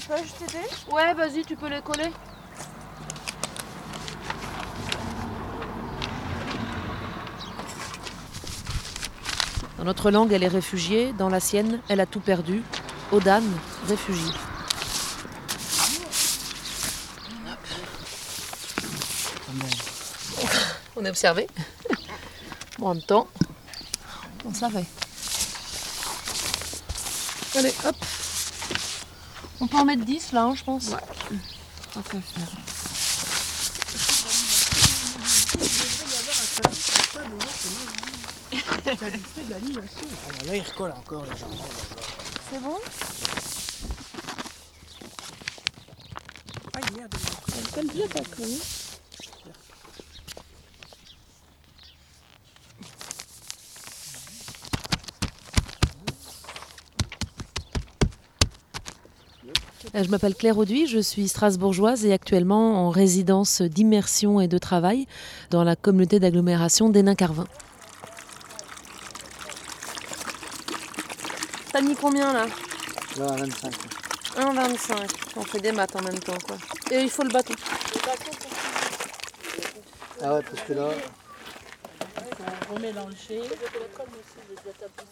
Je peux je t'aider Ouais, vas-y, tu peux les coller. Dans notre langue, elle est réfugiée. Dans la sienne, elle a tout perdu. Odan, réfugiée. On est observé. Bon, en même temps, on fait. Allez, hop. On peut en mettre 10 là, hein, je pense. Ouais. On peut faire. Ah, là, il recolle encore les gens. C'est bon Ah, merde. Elle colle bien ta. Je m'appelle Claire Auduit, je suis strasbourgeoise et actuellement en résidence d'immersion et de travail dans la communauté d'agglomération d'Hénin-Carvin. T'as mis combien là Là, 25. 1,25. On fait des maths en même temps quoi. Et il faut le bâton. Ah ouais, parce que là,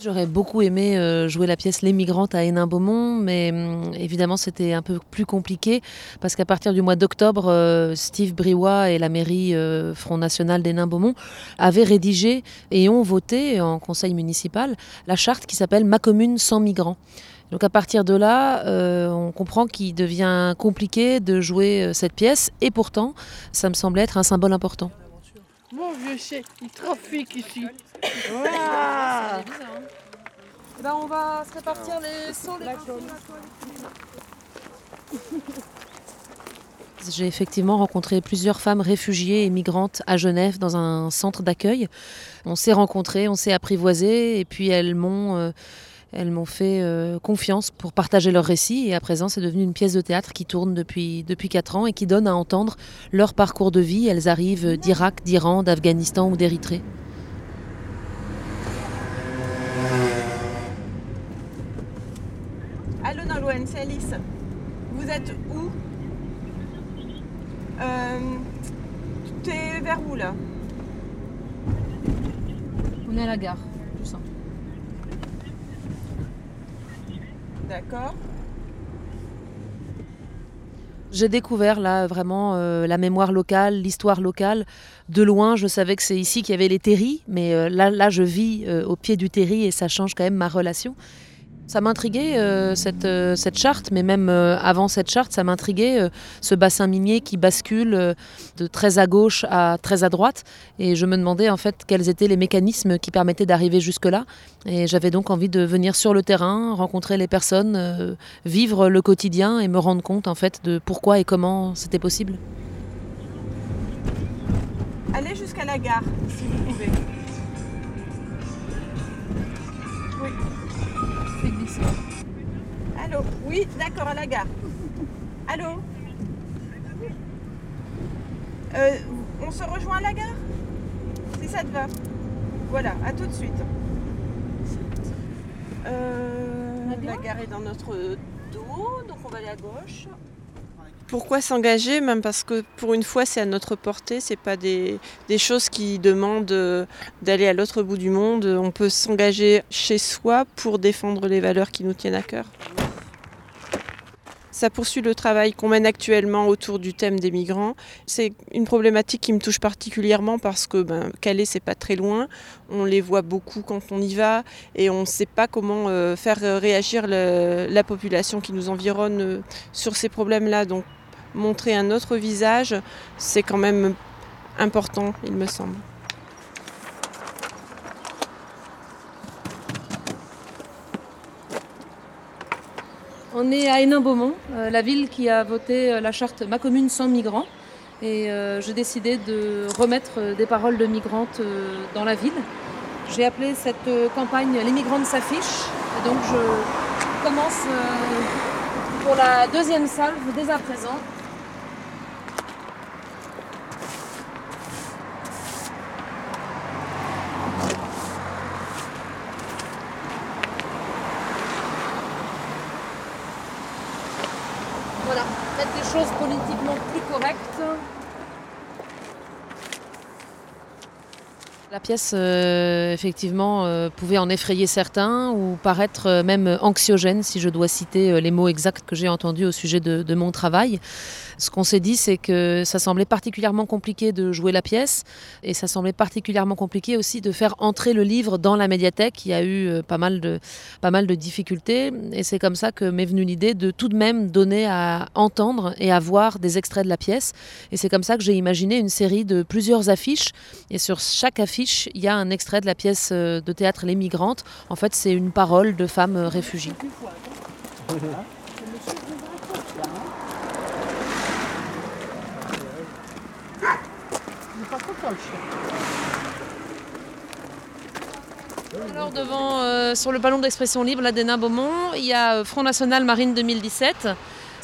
J'aurais beaucoup aimé euh, jouer la pièce Les Migrantes à Hénin-Beaumont, mais hum, évidemment c'était un peu plus compliqué parce qu'à partir du mois d'octobre, euh, Steve Briouat et la mairie euh, Front National d'Hénin-Beaumont avaient rédigé et ont voté en conseil municipal la charte qui s'appelle Ma commune sans migrants. Donc à partir de là, on comprend qu'il devient compliqué de jouer cette pièce et pourtant, ça me semblait être un symbole important. Mon vieux chien, il trafique ici. Voilà. Eh ben, on va se répartir les sauts, les J'ai effectivement rencontré plusieurs femmes réfugiées et migrantes à Genève dans un centre d'accueil. On s'est rencontrés, on s'est apprivoisés et puis elles m'ont euh, elles m'ont fait euh, confiance pour partager leurs récits et à présent c'est devenu une pièce de théâtre qui tourne depuis depuis quatre ans et qui donne à entendre leur parcours de vie. Elles arrivent d'Irak, d'Iran, d'Afghanistan ou d'Érythrée. Allô Nolwenn, c'est Alice. Vous êtes où? Euh, T'es vers où là? On est à la gare, tout ça. D'accord. J'ai découvert là vraiment euh, la mémoire locale, l'histoire locale. De loin, je savais que c'est ici qu'il y avait les terris, mais euh, là, là, je vis euh, au pied du terri et ça change quand même ma relation. Ça m'intriguait euh, cette, euh, cette charte, mais même euh, avant cette charte, ça m'intriguait ce bassin minier qui bascule de très à gauche à très à droite. Et je me demandais en fait quels étaient les mécanismes qui permettaient d'arriver jusque-là. Et j'avais donc envie de venir sur le terrain, rencontrer les personnes, vivre le quotidien et me rendre compte en fait de pourquoi et comment c'était possible. Allez jusqu'à la gare, si vous pouvez. Oui. Allô Oui, d'accord, à la gare. Allô Euh, On se rejoint à la gare? Si ça te va. Voilà, à tout de suite. Euh, la gare est dans notre dos, donc on va aller à gauche. Pourquoi s'engager Même parce que pour une fois, c'est à notre portée. C'est pas des, choses qui demandent euh, d'aller à l'autre bout du monde. On peut s'engager chez soi pour défendre les valeurs qui nous tiennent à cœur. Ça poursuit le travail qu'on mène actuellement autour du thème des migrants. C'est une problématique qui me touche particulièrement parce que ben, Calais, c'est pas très loin. On les voit beaucoup quand on y va et on ne sait pas comment euh, faire réagir le- la population qui nous environne euh, sur ces problèmes-là. Donc, montrer un autre visage, c'est quand même important, il me semble. On est à Hénin-Beaumont, euh, la ville qui a voté euh, la charte Ma commune sans migrants. Et euh, j'ai décidé de remettre des paroles de migrantes dans la ville. J'ai appelé cette campagne Les migrantes s'affichent. Et donc je commence pour la deuxième salve dès à présent. Mettre des choses politiquement plus correctes. La pièce, euh, effectivement, euh, pouvait en effrayer certains ou paraître euh, même anxiogène, si je dois citer les mots exacts que j'ai entendus au sujet de, de mon travail. Ce qu'on s'est dit, c'est que ça semblait particulièrement compliqué de jouer la pièce et ça semblait particulièrement compliqué aussi de faire entrer le livre dans la médiathèque. Il y a eu pas mal de, pas mal de difficultés et c'est comme ça que m'est venue l'idée de tout de même donner à entendre et à voir des extraits de la pièce. Et c'est comme ça que j'ai imaginé une série de plusieurs affiches et sur chaque affiche, il y a un extrait de la pièce euh, de théâtre Les Migrantes. En fait, c'est une parole de femme euh, réfugiée. Alors devant, euh, sur le ballon d'expression libre, la d'Hénin Beaumont, il y a Front National Marine 2017.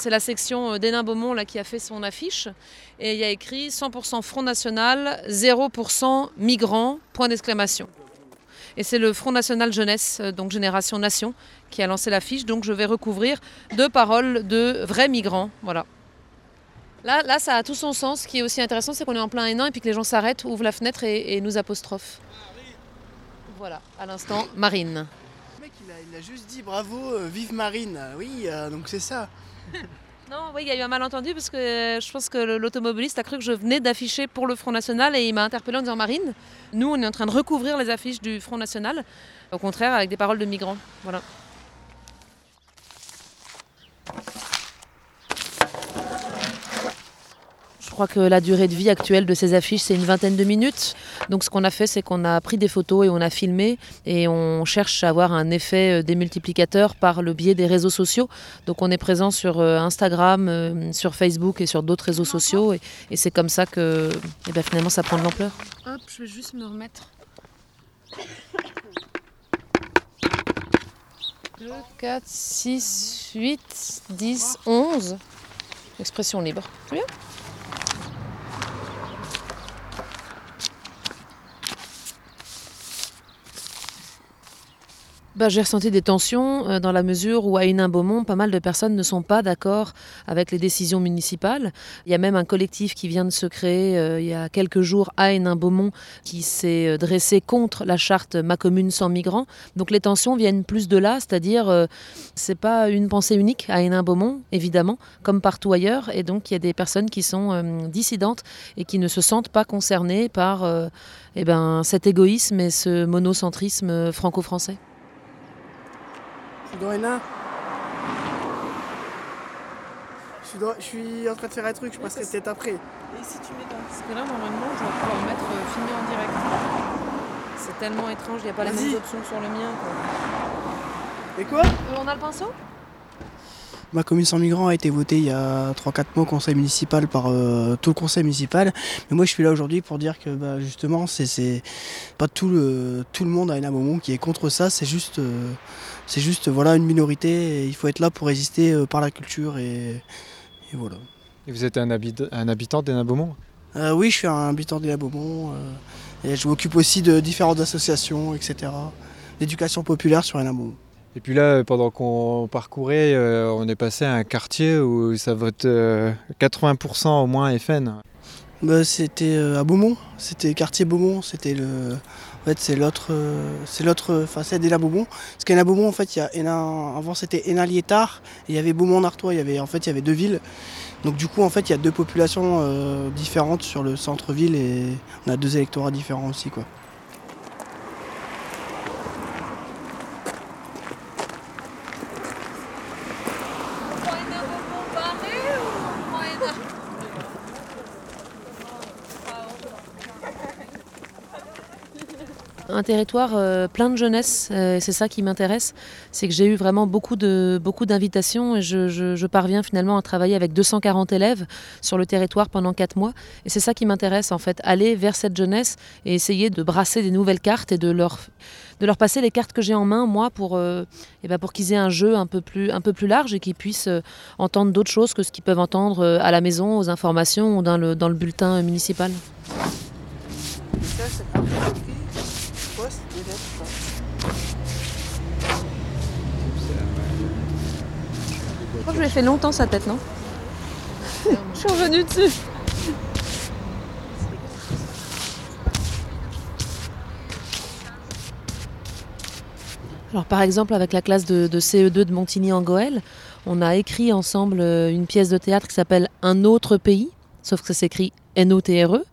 C'est la section euh, d'Hénin Beaumont là, qui a fait son affiche. Et il y a écrit 100% Front National, 0% migrants, point d'exclamation. Et c'est le Front National Jeunesse, euh, donc Génération Nation, qui a lancé l'affiche. Donc je vais recouvrir deux paroles de vrais migrants. Voilà. Là, là, ça a tout son sens. Ce qui est aussi intéressant, c'est qu'on est en plein Hénin et puis que les gens s'arrêtent, ouvrent la fenêtre et, nous apostrophent. Voilà, à l'instant, Marine. Le mec, il a, juste dit bravo, euh, vive Marine. Oui, donc c'est ça. Non, oui, il y a eu un malentendu parce que je pense que l'automobiliste a cru que je venais d'afficher pour le Front National et il m'a interpellé en disant Marine, nous on est en train de recouvrir les affiches du Front National, au contraire avec des paroles de migrants. Crois que la durée de vie actuelle de ces affiches, c'est une vingtaine de minutes. Donc ce qu'on a fait, c'est qu'on a pris des photos et on a filmé et on cherche à avoir un effet euh, démultiplicateur par le biais des réseaux sociaux. Donc on est présent sur euh, Instagram, euh, sur Facebook et sur d'autres réseaux sociaux et, c'est comme ça que eh ben, finalement ça prend de l'ampleur. Hop, je vais juste me remettre. 2, 4, 6, 8, 10, 11. Expression libre. Bien Bah, j'ai ressenti des tensions euh, dans la mesure où à Hénin-Beaumont, pas mal de personnes ne sont pas d'accord avec les décisions municipales. Il y a même un collectif qui vient de se créer euh, il y a quelques jours à Hénin-Beaumont qui s'est euh, dressé contre la charte Ma commune sans migrants. Donc les tensions viennent plus de là, c'est-à-dire c'est pas une pensée unique à Hénin-Beaumont, évidemment, comme partout ailleurs. Et donc il y a des personnes qui sont dissidentes et qui ne se sentent pas concernées par eh ben, cet égoïsme et ce monocentrisme franco-français. Je suis dans Hénin. Je suis, en train de faire un truc, je passerai peut-être après. Et si tu mets dans. Parce que là, normalement, je vais pouvoir mettre euh, filmer en direct. C'est tellement étrange, il n'y a pas les mêmes options sur le mien. Et quoi? Euh, On a le pinceau? Ma commune sans migrants a été votée il y a 3-4 mois au conseil municipal par euh, tout le conseil municipal. Mais moi je suis là aujourd'hui pour dire que bah, justement c'est pas tout le, tout le monde à moment qui est contre ça, c'est juste, euh, c'est juste voilà, une minorité et il faut être là pour résister euh, par la culture et, voilà. Et vous êtes un, un habitant d'Hénin Beaumont Oui je suis un habitant d'Hénin Beaumont et je m'occupe aussi de différentes associations, etc. D'éducation populaire sur Hénin Beaumont. Et puis là, pendant qu'on parcourait, euh, on est passé à un quartier où ça vote 80% euh, au moins FN. Bah, c'était euh, à Beaumont, c'était quartier Beaumont, c'était le. En fait, c'est l'autre, c'est l'autre facette d'Hénin Beaumont. Parce qu'Hénin Beaumont, en fait, il y a Hénin, avant c'était Hénin Liétard et il y avait Beaumont Nartois. Il y avait, en fait, il y avait deux villes. Donc du coup, en fait, il y a deux populations différentes sur le centre-ville et on a deux électorats différents aussi, quoi. un territoire euh, plein de jeunesse. Euh, c'est ça qui m'intéresse. C'est que j'ai eu vraiment beaucoup de beaucoup d'invitations et je, parviens finalement à travailler avec 240 élèves sur le territoire pendant quatre mois. Et c'est ça qui m'intéresse en fait, aller vers cette jeunesse et essayer de brasser des nouvelles cartes et de leur de leur passer les cartes que j'ai en main moi pour euh, eh ben, pour qu'ils aient un jeu un peu plus un peu plus large et qu'ils puissent entendre d'autres choses que ce qu'ils peuvent entendre à la maison, aux informations ou dans le dans le bulletin municipal. Je crois que je l'ai fait longtemps sa tête, non Je suis revenue dessus. Alors par exemple avec la classe de, CE2 de Montigny en Goël, on a écrit ensemble euh, une pièce de théâtre qui s'appelle Un autre pays, sauf que ça s'écrit N-O-T-R-E.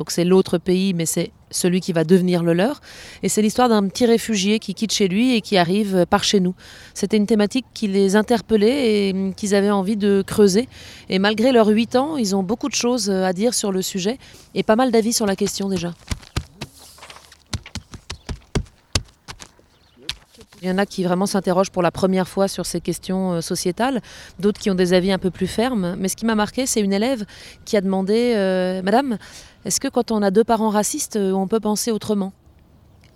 Donc c'est l'autre pays, mais c'est celui qui va devenir le leur. Et c'est l'histoire d'un petit réfugié qui quitte chez lui et qui arrive par chez nous. C'était une thématique qui les interpellait et hum, qu'ils avaient envie de creuser. Et malgré leurs 8 ans, ils ont beaucoup de choses à dire sur le sujet et pas mal d'avis sur la question déjà. Il y en a qui vraiment s'interrogent pour la première fois sur ces questions euh, sociétales, d'autres qui ont des avis un peu plus fermes. Mais ce qui m'a marqué, c'est une élève qui a demandé euh, Madame, est-ce que quand on a deux parents racistes, euh, on peut penser autrement?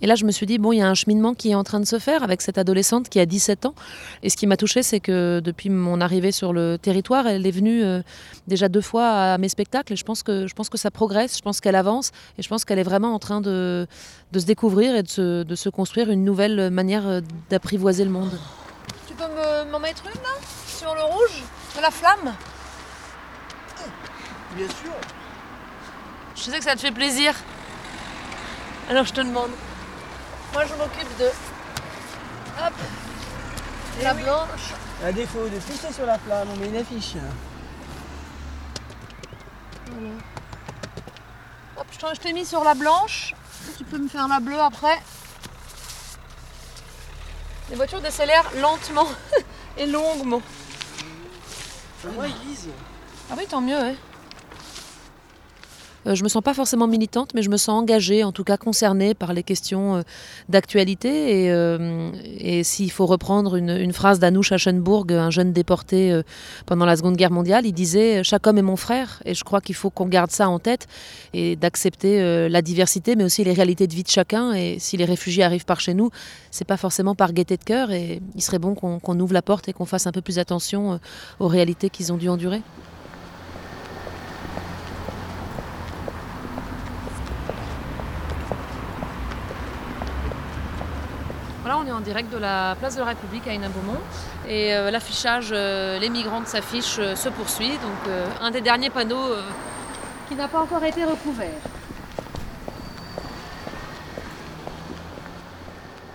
Et là, je me suis dit, bon, il y a un cheminement qui est en train de se faire avec cette adolescente qui a 17 ans. Et ce qui m'a touchée, c'est que depuis mon arrivée sur le territoire, elle est venue euh, déjà deux fois à mes spectacles. Et je pense que, je pense que ça progresse, je pense qu'elle avance. Et je pense qu'elle est vraiment en train de, de se découvrir et de se, de se, construire une nouvelle manière euh, d'apprivoiser le monde. Tu peux m'en mettre une, là? Sur le rouge? De la flamme? Bien sûr. Je sais que ça te fait plaisir. Alors je te demande. Moi, je m'occupe de. Hop La blanche. À défaut de pisser sur la flamme, on met une affiche. Voilà. Hop, je t'ai mis sur la blanche. Tu peux me faire la bleue après. Les voitures décélèrent lentement et longuement. Moi, ils lisent. Ah oui, tant mieux, ouais. Euh, je me sens pas forcément militante, mais je me sens engagée, en tout cas concernée par les questions euh, d'actualité. Et, euh, et s'il faut reprendre une, phrase d'Anouch Aschenburg, un jeune déporté pendant la Seconde Guerre mondiale, il disait Chaque homme est mon frère. Et je crois qu'il faut qu'on garde ça en tête et d'accepter la diversité, mais aussi les réalités de vie de chacun. Et si les réfugiés arrivent par chez nous, c'est pas forcément par gaieté de cœur. Et il serait bon qu'on ouvre la porte et qu'on fasse un peu plus attention aux réalités qu'ils ont dû endurer. En direct de la place de la République à Hénin-Beaumont et euh, l'affichage euh, Les migrantes s'affiche euh, se poursuit. Donc un des derniers panneaux qui n'a pas encore été recouvert.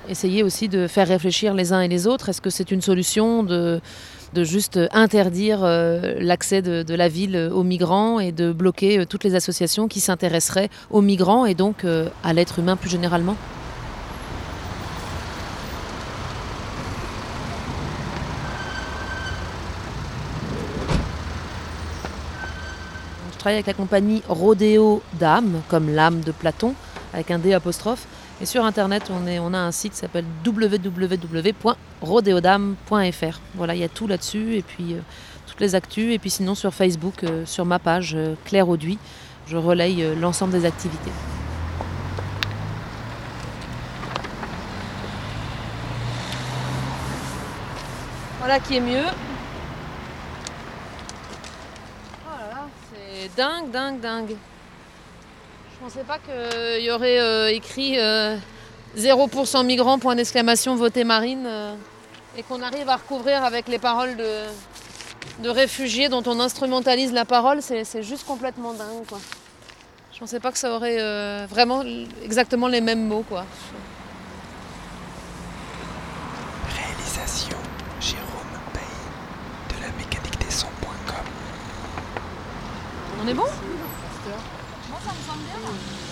Essayer aussi de faire réfléchir les uns et les autres. Est-ce que c'est une solution de, de juste interdire l'accès de, la ville aux migrants et de bloquer toutes les associations qui s'intéresseraient aux migrants et donc à l'être humain plus généralement? Travaille avec la compagnie Rodeo d'âme, comme l'âme de Platon, avec un D apostrophe. Et sur internet, on, est, a un site qui s'appelle www.rodeodame.fr. Voilà, il y a tout là-dessus, et puis euh, toutes les actus. Et puis sinon, sur Facebook, euh, sur ma page euh, Claire Auduit, je relaye l'ensemble des activités. Voilà qui est mieux. Dingue, dingue, dingue. Je pensais pas qu'il y aurait euh, écrit 0% euh, migrants, point d'exclamation, voté marine, euh, et qu'on arrive à recouvrir avec les paroles de, de réfugiés dont on instrumentalise la parole, c'est juste complètement dingue. Quoi. Je pensais pas que ça aurait vraiment exactement les mêmes mots. Quoi. Réalisation Jérôme Bay de la mécanique des sons.com on est bon? Moi ça me semble bien.